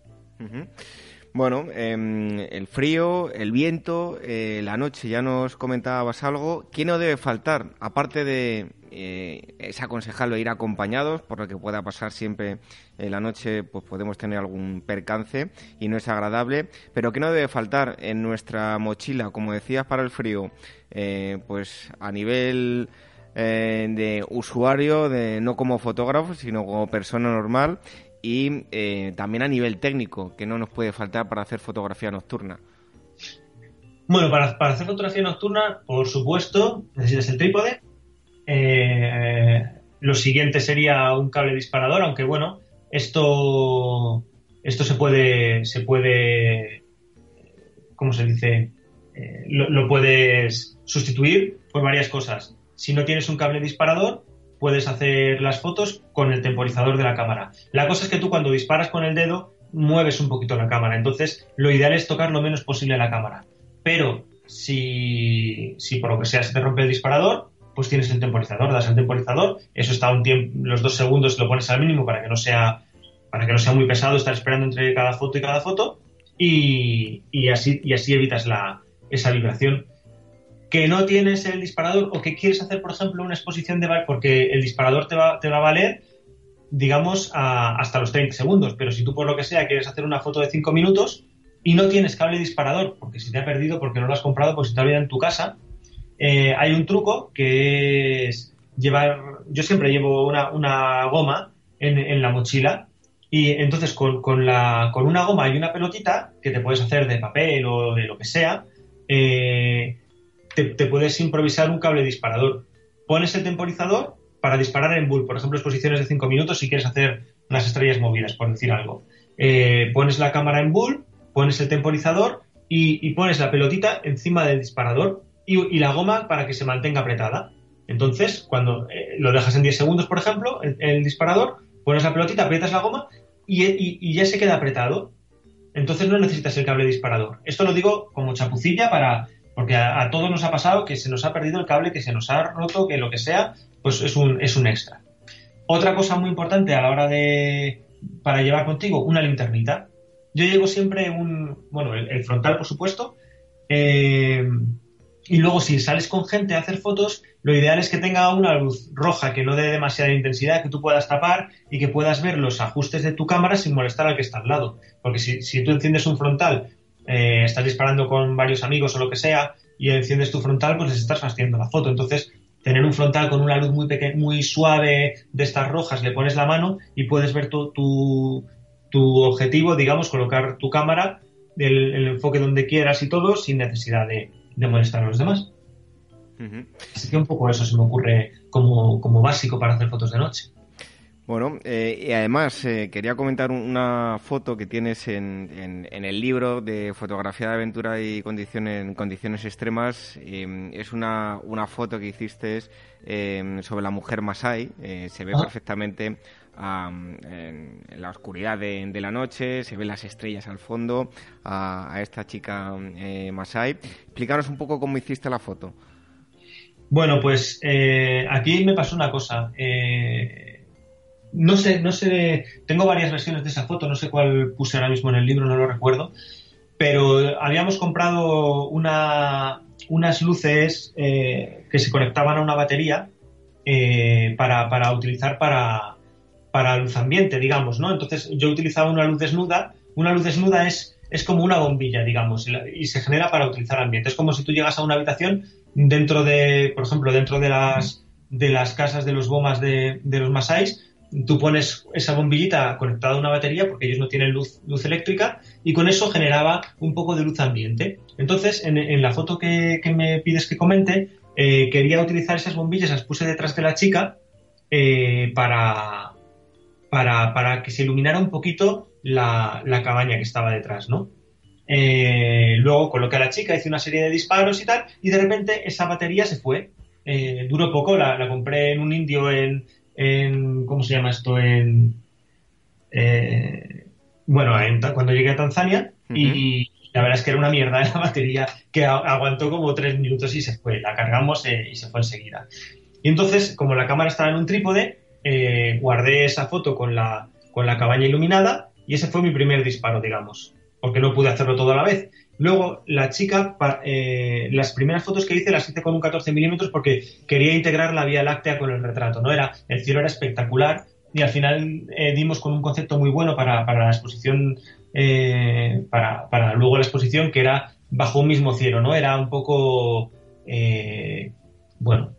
Bueno, em, el frío, el viento, eh, la noche, ya nos comentabas algo. ¿Qué no debe faltar? Aparte de, eh, es aconsejable ir acompañados, por lo que pueda pasar siempre en la noche, pues podemos tener algún percance y no es agradable. Pero ¿qué no debe faltar en nuestra mochila? Como decías, para el frío, eh, pues a nivel de usuario, de, no como fotógrafo, sino como persona normal y eh, también a nivel técnico, que no nos puede faltar para hacer fotografía nocturna. Bueno, para, hacer fotografía nocturna, por supuesto, necesitas el trípode. Eh, lo siguiente sería un cable disparador, aunque bueno, esto, esto se puede, se puede, ¿cómo se dice? Eh, lo puedes sustituir por varias cosas. Si no tienes un cable disparador, puedes hacer las fotos con el temporizador de la cámara. La cosa es que tú cuando disparas con el dedo mueves un poquito la cámara, entonces lo ideal es tocar lo menos posible la cámara. Pero si, si por lo que sea se te rompe el disparador, pues tienes el temporizador, das el temporizador, eso está un tiempo, los dos segundos lo pones al mínimo para que no sea, para que no sea muy pesado estar esperando entre cada foto y cada foto, y, y así, y así evitas la, esa vibración que no tienes el disparador o que quieres hacer, por ejemplo, una exposición de porque el disparador te va, te va a valer, digamos, hasta los 30 segundos. Pero si tú, por lo que sea, quieres hacer una foto de 5 minutos y no tienes cable disparador, porque si te ha perdido, porque no lo has comprado, porque si te ha olvidado en tu casa, eh, hay un truco que es llevar. Yo siempre llevo una, goma en, la mochila. Y entonces con, con, la, con una goma y una pelotita que te puedes hacer de papel o de lo que sea, eh, te, puedes improvisar un cable disparador. Pones el temporizador para disparar en bull, por ejemplo, exposiciones de 5 minutos si quieres hacer unas estrellas movidas, por decir algo. Eh, pones la cámara en bull pones el temporizador y, pones la pelotita encima del disparador y, la goma para que se mantenga apretada. Entonces, cuando eh, lo dejas en 10 segundos, por ejemplo, el, el, disparador, pones la pelotita, aprietas la goma y, ya se queda apretado. Entonces no necesitas el cable disparador. Esto lo digo como chapucilla para, porque a, todos nos ha pasado que se nos ha perdido el cable, que se nos ha roto, que lo que sea, pues es un, es un extra. Otra cosa muy importante a la hora de, para llevar contigo, una linternita. Yo llevo siempre un, bueno, el, frontal, por supuesto, eh, y luego si sales con gente a hacer fotos, lo ideal es que tenga una luz roja que no dé demasiada intensidad, que tú puedas tapar y que puedas ver los ajustes de tu cámara sin molestar al que está al lado. Porque si, si tú enciendes un frontal, eh, estás disparando con varios amigos o lo que sea, y enciendes tu frontal, pues les estás fastidiando la foto. Entonces, tener un frontal con una luz muy pequeña, muy suave de estas rojas, le pones la mano y puedes ver tu, tu, objetivo, digamos, colocar tu cámara, el, el enfoque donde quieras y todo, sin necesidad de, de molestar a los demás. Así que un poco eso se me ocurre como, como básico para hacer fotos de noche. Bueno, eh, y además eh, quería comentar una foto que tienes en, en, el libro de fotografía de aventura y condiciones, condiciones extremas. es una, una foto que hiciste eh, sobre la mujer Masai. se ve ah. perfectamente en, la oscuridad de, la noche, se ven las estrellas al fondo a, esta chica eh, Masai. Explícanos un poco cómo hiciste la foto. Bueno, pues eh, aquí me pasó una cosa. Eh, no sé, no sé, tengo varias versiones de esa foto, no sé cuál puse ahora mismo en el libro, no lo recuerdo, pero habíamos comprado una, unas luces que se conectaban a una batería para, para utilizar para, para luz ambiente, digamos, ¿no? Entonces yo utilizaba una luz desnuda. Una luz desnuda es, es como una bombilla, digamos, y se genera para utilizar ambiente. Es como si tú llegas a una habitación dentro de, por ejemplo, dentro de las, de las casas de los bomas de, los masáis, tú pones esa bombillita conectada a una batería porque ellos no tienen luz, luz eléctrica y con eso generaba un poco de luz ambiente. Entonces, en, la foto que, me pides que comente, eh, quería utilizar esas bombillas, las puse detrás de la chica eh, para, para, que se iluminara un poquito la, cabaña que estaba detrás, ¿no? Eh, luego coloqué a la chica, hice una serie de disparos y tal, y de repente esa batería se fue. Duró poco, la, compré en un indio en, ¿cómo se llama esto? En, eh, bueno, cuando llegué a Tanzania y la verdad es que era una mierda la batería que aguantó como tres minutos y se fue. La cargamos y se fue enseguida. Y entonces, como la cámara estaba en un trípode, eh, guardé esa foto con la, con la cabaña iluminada y ese fue mi primer disparo, digamos, porque no pude hacerlo todo a la vez. Luego, la chica, eh, las primeras fotos que hice las hice con un 14 milímetros porque quería integrar la Vía Láctea con el retrato, ¿no? Era, el cielo era espectacular y al final eh, dimos con un concepto muy bueno para, la exposición, para, para, luego la exposición, que era bajo un mismo cielo, ¿no? Era un poco, bueno,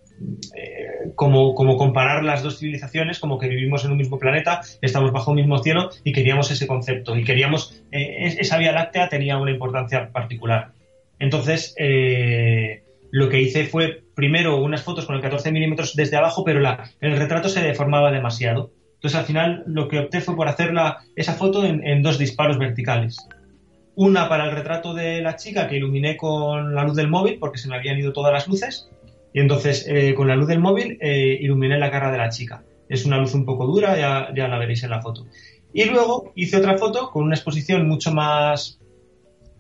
eh, como, como, comparar las dos civilizaciones, como que vivimos en un mismo planeta, estamos bajo un mismo cielo y queríamos ese concepto. Y queríamos, eh, esa Vía Láctea tenía una importancia particular. Entonces, eh, lo que hice fue primero unas fotos con el 14 milímetros desde abajo, pero la, el retrato se deformaba demasiado. Entonces, al final, lo que opté fue por hacer esa foto en, en dos disparos verticales. Una para el retrato de la chica que iluminé con la luz del móvil, porque se me habían ido todas las luces, y entonces, eh, con la luz del móvil, eh, iluminé la cara de la chica. Es una luz un poco dura, ya, ya la veréis en la foto. Y luego hice otra foto con una exposición mucho más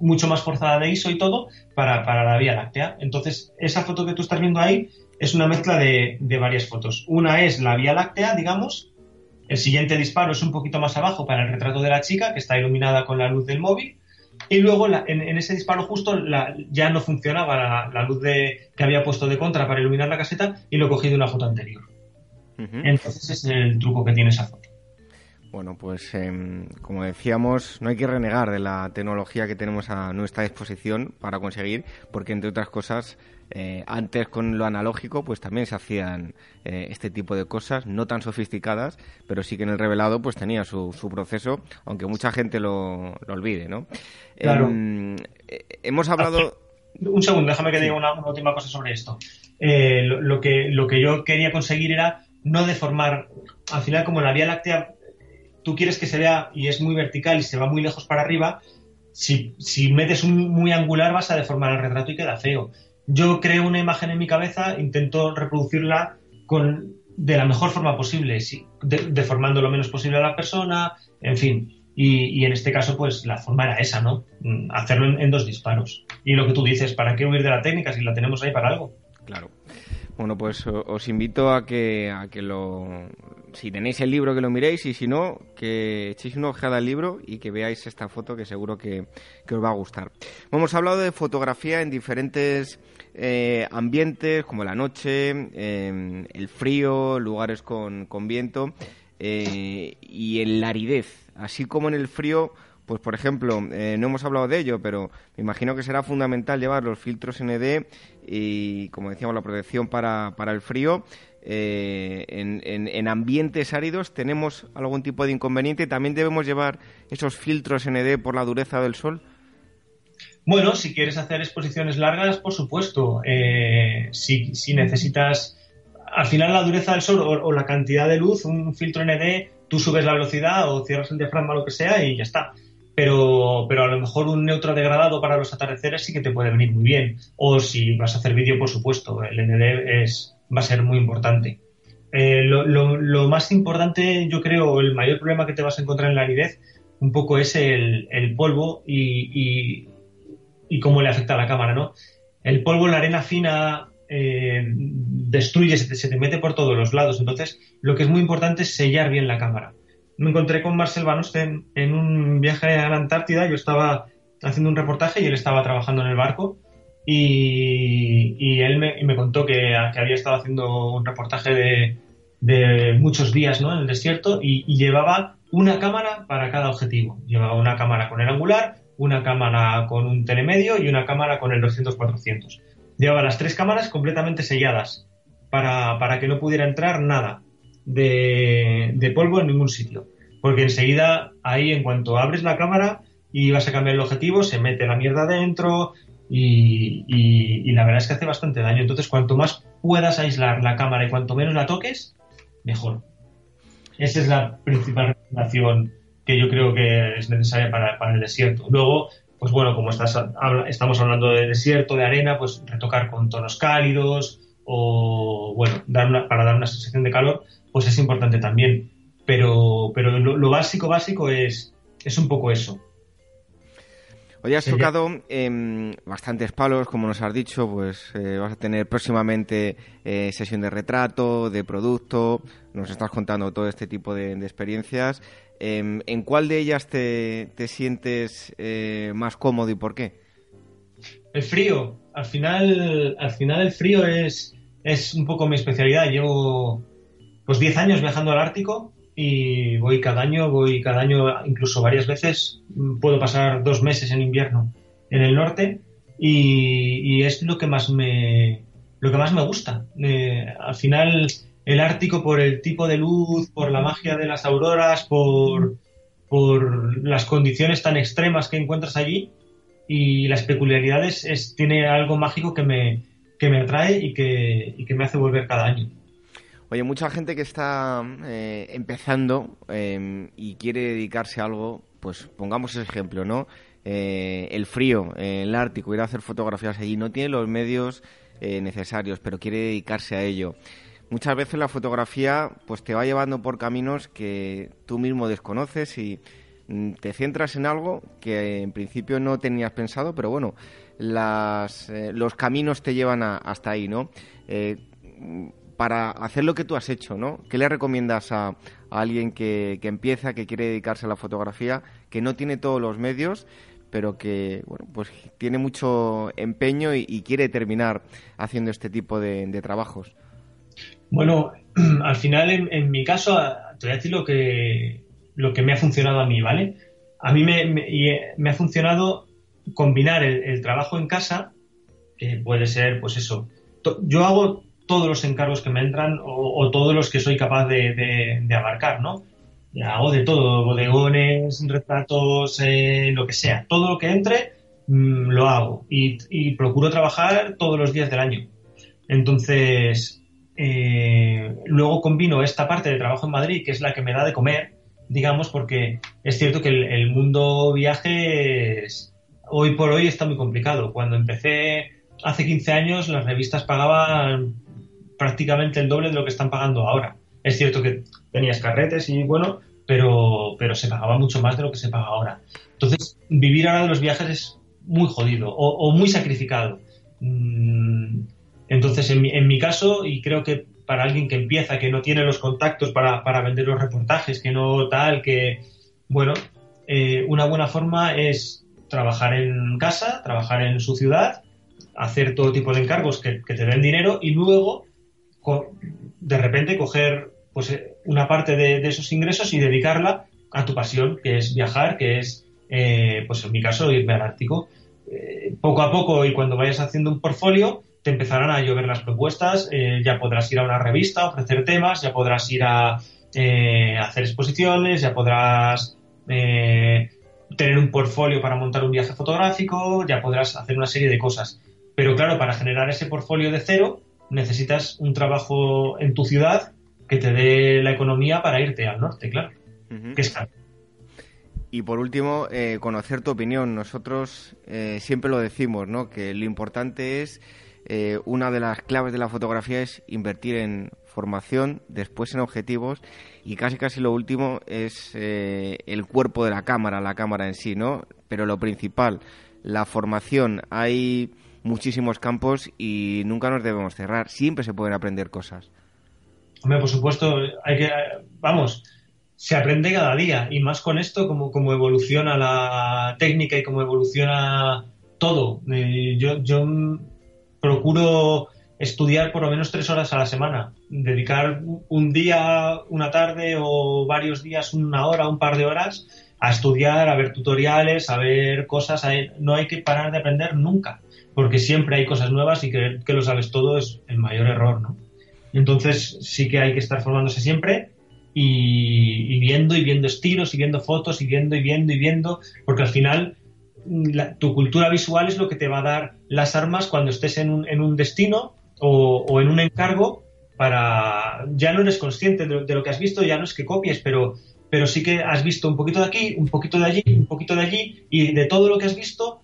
mucho más forzada de ISO y todo para, para, la Vía Láctea. Entonces, esa foto que tú estás viendo ahí es una mezcla de, de, varias fotos. Una es la Vía Láctea, digamos. El siguiente disparo es un poquito más abajo para el retrato de la chica, que está iluminada con la luz del móvil. Y luego en, ese disparo justo ya no funcionaba la, luz de, que había puesto de contra para iluminar la caseta y lo cogí de una foto anterior. Entonces es el truco que tiene esa foto. Bueno, pues em, como decíamos, no hay que renegar de la tecnología que tenemos a nuestra disposición para conseguir, porque entre otras cosas, eh, antes con lo analógico, pues también se hacían eh, este tipo de cosas, no tan sofisticadas, pero sí que en el revelado pues tenía su, su proceso, aunque mucha gente lo, olvide, ¿no? Claro. Em, eh, hemos hablado... Un segundo, déjame que diga una, última cosa sobre esto. lo, que, lo que yo quería conseguir era no deformar, al final como la Vía Láctea tú quieres que se vea y es muy vertical y se va muy lejos para arriba, si, si metes un muy angular vas a deformar el retrato y queda feo. Yo creo una imagen en mi cabeza, intento reproducirla con, de la mejor forma posible, deformando lo menos posible a la persona, en fin. Y, en este caso, pues la forma era esa, ¿no? Mm, hacerlo en, dos disparos. Y lo que tú dices, ¿para qué huir de la técnica si la tenemos ahí para algo? Claro. Bueno, pues os invito a que, a que lo... Si tenéis el libro, que lo miréis y si no, que echéis una ojeada al libro y que veáis esta foto que seguro que, os va a gustar. hemos hablado de fotografía en diferentes eh, ambientes, como la noche, em, el frío, lugares con, con viento eh, y en la aridez. Así como en el frío pues por ejemplo, eh, no hemos hablado de ello, pero me imagino que será fundamental llevar los filtros ND y, como decíamos, la protección para, para el frío. Eh, en, en, ambientes áridos tenemos algún tipo de inconveniente. También debemos llevar esos filtros ND por la dureza del sol. Bueno, si quieres hacer exposiciones largas, por supuesto. Eh, si, si, necesitas, al final la dureza del sol o, la cantidad de luz, un filtro ND, tú subes la velocidad o cierras el diafragma, lo que sea, y ya está pero, pero a lo mejor un neutro degradado para los atardeceres sí que te puede venir muy bien. O si vas a hacer vídeo, por supuesto, el ND es, va a ser muy importante. Eh, lo, lo, más importante, yo creo, el mayor problema que te vas a encontrar en la aridez, un poco es el, el polvo y, y, cómo le afecta a la cámara, ¿no? El polvo, la arena fina, eh, destruye, se te, mete por todos los lados. Entonces, lo que es muy importante es sellar bien la cámara me encontré con Marcel Van en un viaje a la Antártida. Yo estaba haciendo un reportaje y él estaba trabajando en el barco. Y, él me, contó que, había estado haciendo un reportaje de, muchos días ¿no? en el desierto y, llevaba una cámara para cada objetivo. Llevaba una cámara con el angular, una cámara con un telemedio y una cámara con el 200-400. Llevaba las tres cámaras completamente selladas para, para que no pudiera entrar nada de, polvo en ningún sitio. Porque enseguida, ahí, en cuanto abres la cámara y vas a cambiar el objetivo, se mete la mierda dentro y, la verdad es que hace bastante daño. Entonces, cuanto más puedas aislar la cámara y cuanto menos la toques, mejor. Esa es la principal recomendación que yo creo que es necesaria para, el desierto. Luego, pues bueno, como estás, estamos hablando de desierto, de arena, pues retocar con tonos cálidos o, bueno, dar para dar una sensación de calor, pues es importante también. Pero, pero lo, básico, básico es, es un poco eso. Hoy has tocado bastantes palos, como nos has dicho, pues eh, vas a tener próximamente eh, sesión de retrato, de producto, nos estás contando todo este tipo de, experiencias. Em, ¿En cuál de ellas te, te sientes eh, más cómodo y por qué? El frío. Al final, al final el frío es, es un poco mi especialidad. Llevo pues 10 años viajando al Ártico y voy cada año, voy cada año incluso varias veces, puedo pasar dos meses en invierno en el norte y, es lo que más me lo que más me gusta. Eh, al final el Ártico por el tipo de luz, por la magia de las auroras, por, por las condiciones tan extremas que encuentras allí y las peculiaridades es, tiene algo mágico que me, que me atrae y que, que me hace volver cada año. Oye, mucha gente que está eh, empezando em, y quiere dedicarse a algo, pues pongamos ese ejemplo, ¿no? Eh, el frío, en el Ártico, ir a hacer fotografías allí, no tiene los medios eh, necesarios, pero quiere dedicarse a ello. Muchas veces la fotografía pues te va llevando por caminos que tú mismo desconoces y mm, te centras en algo que en principio no tenías pensado, pero bueno, las, los caminos te llevan hasta ahí, ¿no? para hacer lo que tú has hecho, ¿no? ¿Qué le recomiendas a, alguien que, empieza, que quiere dedicarse a la fotografía, que no tiene todos los medios, pero que, bueno, pues tiene mucho empeño y, quiere terminar haciendo este tipo de, trabajos? Bueno, al final, en, mi caso, te voy a decir lo que, lo que me ha funcionado a mí, ¿vale? A mí me, me, ha funcionado combinar el, el, trabajo en casa, que puede ser, pues eso. Yo hago todos los encargos que me entran o, todos los que soy capaz de, abarcar, ¿no? hago de todo, bodegones, retratos, eh, lo que sea. Todo lo que entre, mm, lo hago. Y, procuro trabajar todos los días del año. Entonces, eh, luego combino esta parte de trabajo en Madrid, que es la que me da de comer, digamos, porque es cierto que el, mundo viajes hoy por hoy está muy complicado. Cuando empecé hace 15 años, las revistas pagaban prácticamente el doble de lo que están pagando ahora. Es cierto que tenías carretes y bueno, pero, pero se pagaba mucho más de lo que se paga ahora. Entonces, vivir ahora de los viajes es muy jodido o, muy sacrificado. Mm, entonces, en mi, en mi, caso, y creo que para alguien que empieza, que no tiene los contactos para, para vender los reportajes, que no tal, que, bueno, eh, una buena forma es trabajar en casa, trabajar en su ciudad, hacer todo tipo de encargos que, te den dinero y luego, de repente, coger pues, eh, una parte de, esos ingresos y dedicarla a tu pasión, que es viajar, que es, eh, pues en mi caso, irme al Ártico. poco a poco y cuando vayas haciendo un portfolio, te empezarán a llover las propuestas, eh, ya podrás ir a una revista, ofrecer temas, ya podrás ir a eh, hacer exposiciones, ya podrás eh, tener un portfolio para montar un viaje fotográfico, ya podrás hacer una serie de cosas. Pero claro, para generar ese portfolio de cero, necesitas un trabajo en tu ciudad que te dé la economía para irte al norte, claro. Que es Y por último, conocer tu opinión. Nosotros siempre lo decimos, ¿no? Que lo importante es eh, una de las claves de la fotografía es invertir en formación, después en objetivos y casi casi lo último es eh, el cuerpo de la cámara, la cámara en sí, ¿no? Pero lo principal, la formación. Hay muchísimos campos y nunca nos debemos cerrar. Siempre se pueden aprender cosas. Hombre, por supuesto, hay que, vamos, se aprende cada día y más con esto, como, como evoluciona la técnica y como evoluciona todo. Eh, yo, yo procuro estudiar por lo menos tres horas a la semana, dedicar un día, una tarde o varios días, una hora, un par de horas a estudiar, a ver tutoriales, a ver cosas. No hay que parar de aprender nunca, porque siempre hay cosas nuevas y creer que lo sabes todo es el mayor error, ¿no? Entonces sí que hay que estar formándose siempre y, y viendo y viendo estilos y viendo fotos y viendo y viendo y viendo, porque al final tu cultura visual es lo que te va a dar las armas cuando estés en un, en un destino o, en un encargo para... Ya no eres consciente de, lo que has visto, ya no es que copies, pero, pero sí que has visto un poquito de aquí, un poquito de allí, un poquito de allí, y de todo lo que has visto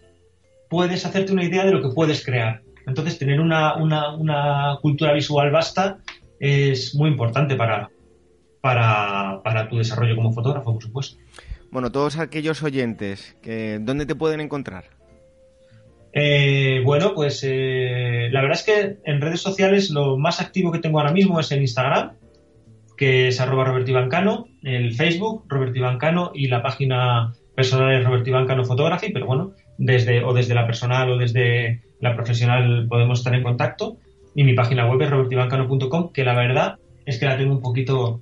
puedes hacerte una idea de lo que puedes crear. Entonces, tener una, una, una cultura visual vasta es muy importante para, para, para tu desarrollo como fotógrafo, por supuesto. Bueno, todos aquellos oyentes, ¿dónde te pueden encontrar? Eh, bueno, pues eh, la verdad es que en redes sociales lo más activo que tengo ahora mismo es el Instagram, que es arroba Robert el Facebook Robert Ivancano y la página personal es Robert Ivancano Photography, pero bueno, desde, o desde la personal o desde la profesional podemos estar en contacto. Y mi página web es robertivancano.com, que la verdad es que la tengo un poquito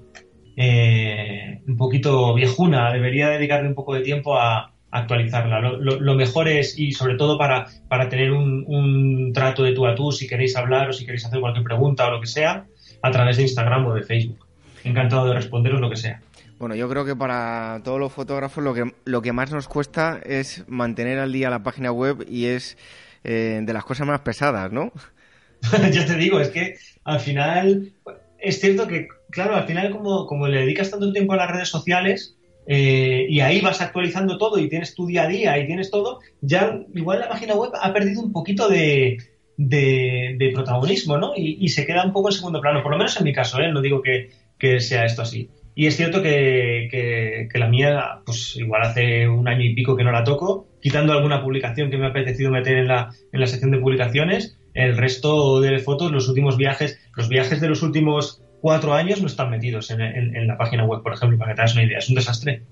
eh, un poquito viejuna, debería dedicarle un poco de tiempo a, actualizarla. Lo, mejor es, y sobre todo para, para tener un, trato de tú a tú, si queréis hablar o si queréis hacer cualquier pregunta o lo que sea, a través de Instagram o de Facebook. Encantado de responderos lo que sea. Bueno, yo creo que para todos los fotógrafos lo que, lo que más nos cuesta es mantener al día la página web y es eh, de las cosas más pesadas, ¿no? ya te digo, es que al final es cierto que, claro, al final como, como le dedicas tanto tiempo a las redes sociales eh, y ahí vas actualizando todo y tienes tu día a día y tienes todo, ya igual la página web ha perdido un poquito de, de, protagonismo, ¿no? Y, se queda un poco en segundo plano, por lo menos en mi caso, ¿eh? No digo que, sea esto así. Y es cierto que, que, la mía, pues igual hace un año y pico que no la toco, quitando alguna publicación que me ha apetecido meter en la, en la sección de publicaciones, el resto de fotos, los últimos viajes, los viajes de los últimos cuatro años no están metidos en, la página web, por ejemplo, para que te hagas una idea. Es un desastre.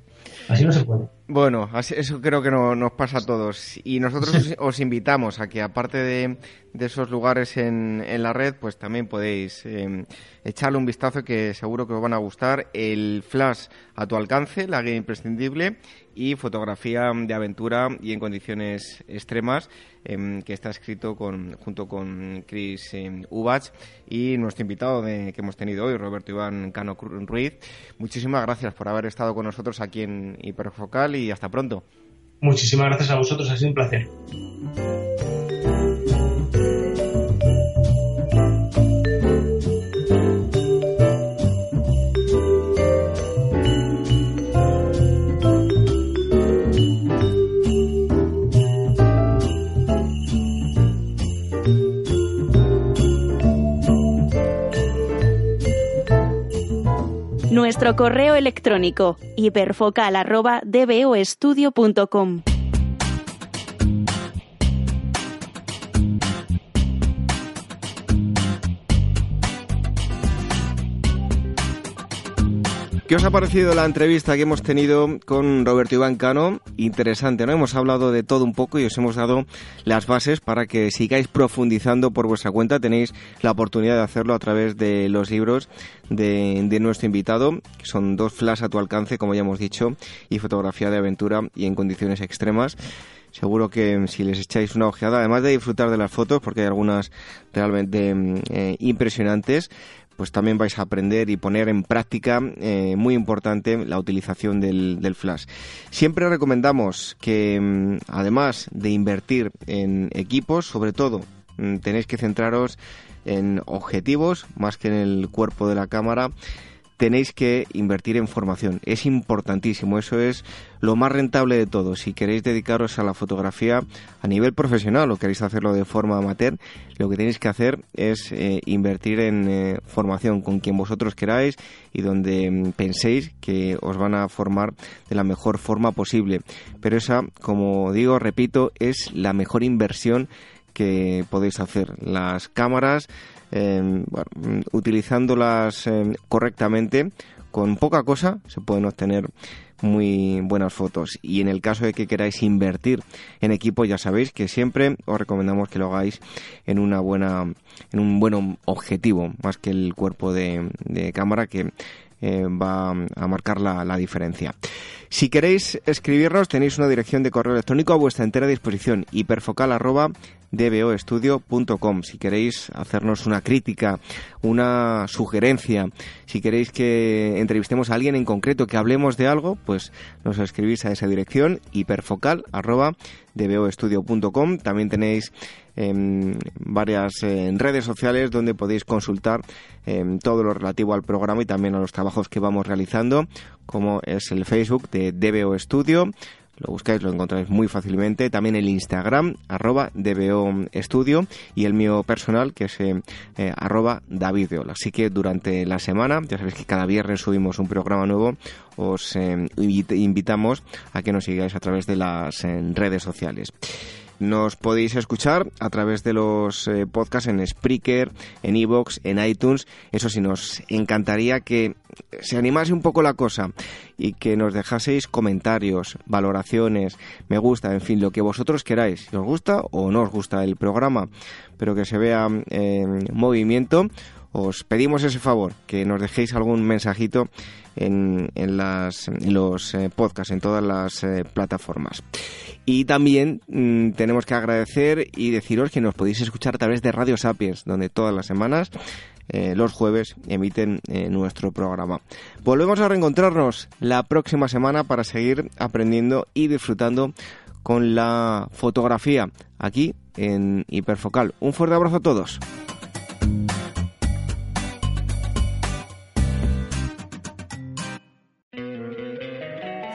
Así no se puede. Bueno, eso creo que no, nos pasa a todos. Y nosotros os, invitamos a que, aparte de, esos lugares en, la red, pues también podéis eh, echarle un vistazo que seguro que os van a gustar. El flash a tu alcance, la guía imprescindible y fotografía de aventura y en condiciones extremas, em, que está escrito con, junto con Chris eh, Ubach y nuestro invitado que hemos tenido hoy, Roberto Iván Cano Ruiz. Muchísimas gracias por haber estado con nosotros aquí en Hiperfocal y hasta pronto. Muchísimas gracias a vosotros, ha sido un placer. Nuestro correo electrónico hiperfocal.dboestudio.com. ¿Qué os ha parecido la entrevista que hemos tenido con Roberto Iván Cano? Interesante, ¿no? Hemos hablado de todo un poco y os hemos dado las bases para que sigáis profundizando por vuestra cuenta. Tenéis la oportunidad de hacerlo a través de los libros de, nuestro invitado, son dos flash a tu alcance, como ya hemos dicho, y fotografía de aventura y en condiciones extremas. Seguro que si les echáis una ojeada, además de disfrutar de las fotos, porque hay algunas realmente mm, eh, impresionantes, pues también vais a aprender y poner en práctica, eh, muy importante, la utilización del, flash. Siempre recomendamos que, mm, además de invertir en equipos, sobre todo mm, tenéis que centraros en objetivos más que en el cuerpo de la cámara tenéis que invertir en formación. Es importantísimo, eso es lo más rentable de todo. Si queréis dedicaros a la fotografía a nivel profesional o queréis hacerlo de forma amateur, lo que tenéis que hacer es eh, invertir en eh, formación con quien vosotros queráis y donde mm, penséis que os van a formar de la mejor forma posible. Pero esa, como digo, repito, es la mejor inversión que podéis hacer. Las cámaras Em, utilizándolas em, correctamente, con poca cosa se pueden obtener muy buenas fotos. Y en el caso de que queráis invertir en equipo, ya sabéis que siempre os recomendamos que lo hagáis en una buena, en un buen objetivo, más que el cuerpo de, cámara que eh, va a marcar la, diferencia. Si queréis escribirnos, tenéis una dirección de correo electrónico a vuestra entera disposición, hiperfocal.dboestudio.com. Si queréis hacernos una crítica, una sugerencia, si queréis que entrevistemos a alguien en concreto, que hablemos de algo, pues nos escribís a esa dirección, hiperfocal.dboestudio.com. También tenéis en varias redes sociales donde podéis consultar em, todo lo relativo al programa y también a los trabajos que vamos realizando, como es el Facebook de DBO Studio. Lo buscáis, lo encontráis muy fácilmente. También el Instagram, arroba DBO Studio. Y el mío personal, que es eh, eh arroba David Así que durante la semana, ya sabéis que cada viernes subimos un programa nuevo, os eh, invitamos a que nos sigáis a través de las redes sociales. Nos podéis escuchar a través de los eh, podcasts en Spreaker, en Evox, en iTunes. Eso sí, nos encantaría que se animase un poco la cosa y que nos dejaseis comentarios, valoraciones, me gusta, en fin, lo que vosotros queráis. Si os gusta o no os gusta el programa, pero que se vea en movimiento, os pedimos ese favor, que nos dejéis algún mensajito en, las, los eh, podcasts, en todas las eh, plataformas. Y también mm, tenemos que agradecer y deciros que nos podéis escuchar a través de Radio Sapiens, donde todas las semanas, eh, los jueves, emiten nuestro programa. Volvemos a reencontrarnos la próxima semana para seguir aprendiendo y disfrutando con la fotografía aquí en Hiperfocal. Un fuerte abrazo a todos.